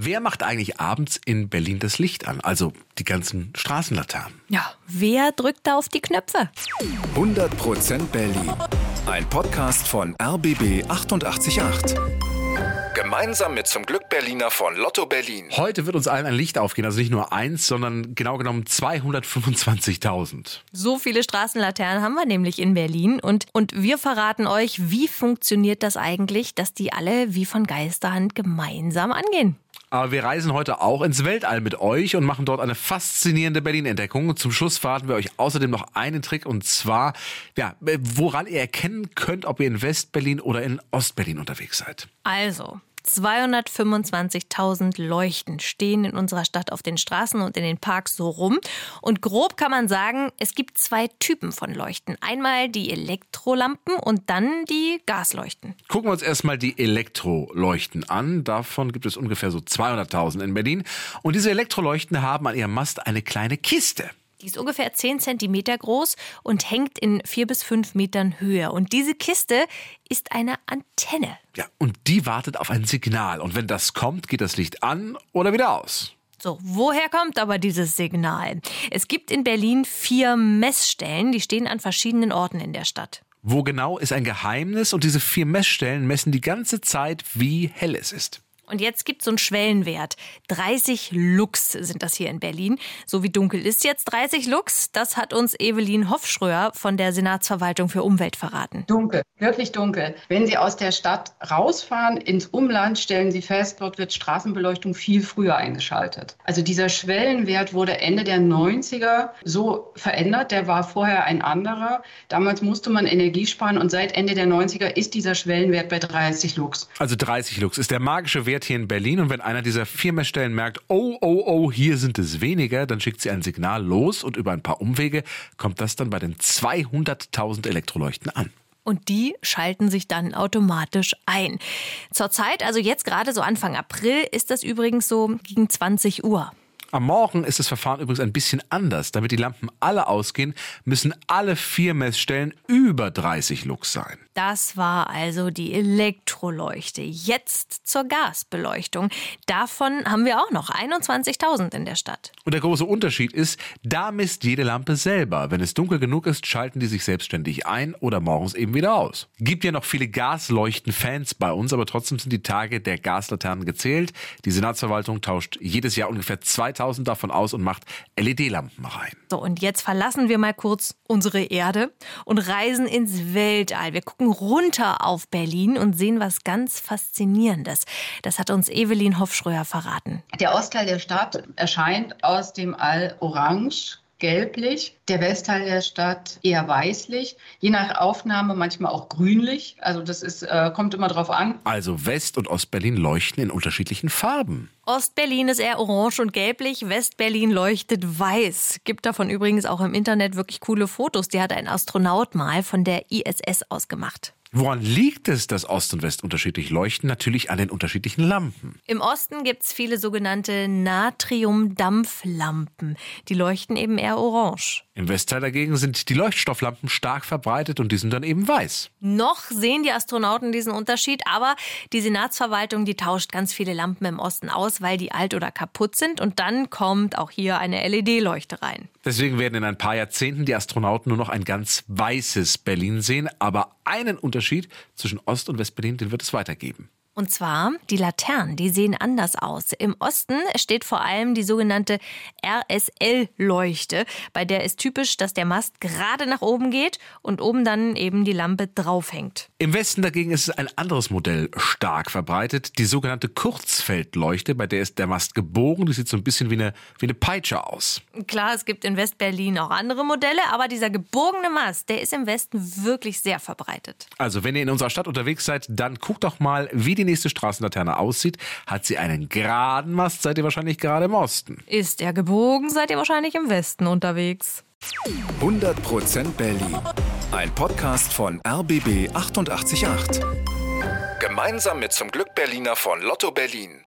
Wer macht eigentlich abends in Berlin das Licht an? Also die ganzen Straßenlaternen. Ja, wer drückt da auf die Knöpfe? 100% Berlin. Ein Podcast von RBB 888. Gemeinsam mit zum Glück Berliner von Lotto Berlin. Heute wird uns allen ein Licht aufgehen, also nicht nur eins, sondern genau genommen 225.000. So viele Straßenlaternen haben wir nämlich in Berlin und, und wir verraten euch, wie funktioniert das eigentlich, dass die alle wie von Geisterhand gemeinsam angehen. Aber wir reisen heute auch ins Weltall mit euch und machen dort eine faszinierende Berlin-Entdeckung. Zum Schluss verraten wir euch außerdem noch einen Trick und zwar, ja, woran ihr erkennen könnt, ob ihr in West-Berlin oder in Ost-Berlin unterwegs seid. Also, 225.000 Leuchten stehen in unserer Stadt auf den Straßen und in den Parks so rum. Und grob kann man sagen, es gibt zwei Typen von Leuchten. Einmal die Elektrolampen und dann die Gasleuchten. Gucken wir uns erstmal die Elektroleuchten an. Davon gibt es ungefähr so 200.000 in Berlin. Und diese Elektroleuchten haben an ihrem Mast eine kleine Kiste. Die ist ungefähr 10 Zentimeter groß und hängt in 4 bis 5 Metern Höhe. Und diese Kiste ist eine Antenne. Ja, und die wartet auf ein Signal. Und wenn das kommt, geht das Licht an oder wieder aus. So, woher kommt aber dieses Signal? Es gibt in Berlin vier Messstellen, die stehen an verschiedenen Orten in der Stadt. Wo genau ist ein Geheimnis und diese vier Messstellen messen die ganze Zeit, wie hell es ist. Und jetzt gibt es so einen Schwellenwert. 30 Lux sind das hier in Berlin. So wie dunkel ist jetzt 30 Lux, das hat uns Evelyn Hofschröer von der Senatsverwaltung für Umwelt verraten. Dunkel, wirklich dunkel. Wenn Sie aus der Stadt rausfahren ins Umland, stellen Sie fest, dort wird Straßenbeleuchtung viel früher eingeschaltet. Also dieser Schwellenwert wurde Ende der 90er so verändert. Der war vorher ein anderer. Damals musste man Energie sparen und seit Ende der 90er ist dieser Schwellenwert bei 30 Lux. Also 30 Lux ist der magische Wert hier in Berlin und wenn einer dieser vier merkt, oh, oh, oh, hier sind es weniger, dann schickt sie ein Signal los und über ein paar Umwege kommt das dann bei den 200.000 Elektroleuchten an. Und die schalten sich dann automatisch ein. Zurzeit, also jetzt gerade so Anfang April, ist das übrigens so gegen 20 Uhr. Am Morgen ist das Verfahren übrigens ein bisschen anders. Damit die Lampen alle ausgehen, müssen alle vier Messstellen über 30 Lux sein. Das war also die Elektroleuchte. Jetzt zur Gasbeleuchtung. Davon haben wir auch noch 21.000 in der Stadt. Und der große Unterschied ist, da misst jede Lampe selber. Wenn es dunkel genug ist, schalten die sich selbstständig ein oder morgens eben wieder aus. Gibt ja noch viele Gasleuchten-Fans bei uns, aber trotzdem sind die Tage der Gaslaternen gezählt. Die Senatsverwaltung tauscht jedes Jahr ungefähr 2000 davon aus und macht LED-Lampen rein. So, und jetzt verlassen wir mal kurz unsere Erde und reisen ins Weltall. Wir gucken runter auf Berlin und sehen was ganz Faszinierendes. Das hat uns Evelyn Hofschröer verraten. Der Ostteil der Stadt erscheint aus dem All orange gelblich, der Westteil der Stadt eher weißlich, je nach Aufnahme manchmal auch grünlich. Also das ist, äh, kommt immer drauf an. Also West- und Ostberlin leuchten in unterschiedlichen Farben. Ostberlin ist eher orange und gelblich, Westberlin leuchtet weiß. Gibt davon übrigens auch im Internet wirklich coole Fotos. Die hat ein Astronaut mal von der ISS ausgemacht. Woran liegt es, dass Ost und West unterschiedlich leuchten? Natürlich an den unterschiedlichen Lampen. Im Osten gibt es viele sogenannte Natriumdampflampen. Die leuchten eben eher orange. Im Westteil dagegen sind die Leuchtstofflampen stark verbreitet und die sind dann eben weiß. Noch sehen die Astronauten diesen Unterschied, aber die Senatsverwaltung, die tauscht ganz viele Lampen im Osten aus, weil die alt oder kaputt sind und dann kommt auch hier eine LED-Leuchte rein. Deswegen werden in ein paar Jahrzehnten die Astronauten nur noch ein ganz weißes Berlin sehen, aber einen Unterschied zwischen Ost- und Westberlin, den wird es weitergeben. Und zwar, die Laternen, die sehen anders aus. Im Osten steht vor allem die sogenannte RSL-Leuchte. Bei der ist typisch, dass der Mast gerade nach oben geht und oben dann eben die Lampe draufhängt. Im Westen dagegen ist es ein anderes Modell stark verbreitet, die sogenannte Kurzfeldleuchte, bei der ist der Mast gebogen, die sieht so ein bisschen wie eine, wie eine Peitsche aus. Klar, es gibt in Westberlin auch andere Modelle, aber dieser gebogene Mast, der ist im Westen wirklich sehr verbreitet. Also, wenn ihr in unserer Stadt unterwegs seid, dann guckt doch mal, wie die nächste Straßenlaterne aussieht. Hat sie einen geraden Mast, seid ihr wahrscheinlich gerade im Osten. Ist er gebogen, seid ihr wahrscheinlich im Westen unterwegs. 100% Berlin. Ein Podcast von RBB 888. Gemeinsam mit zum Glück Berliner von Lotto Berlin.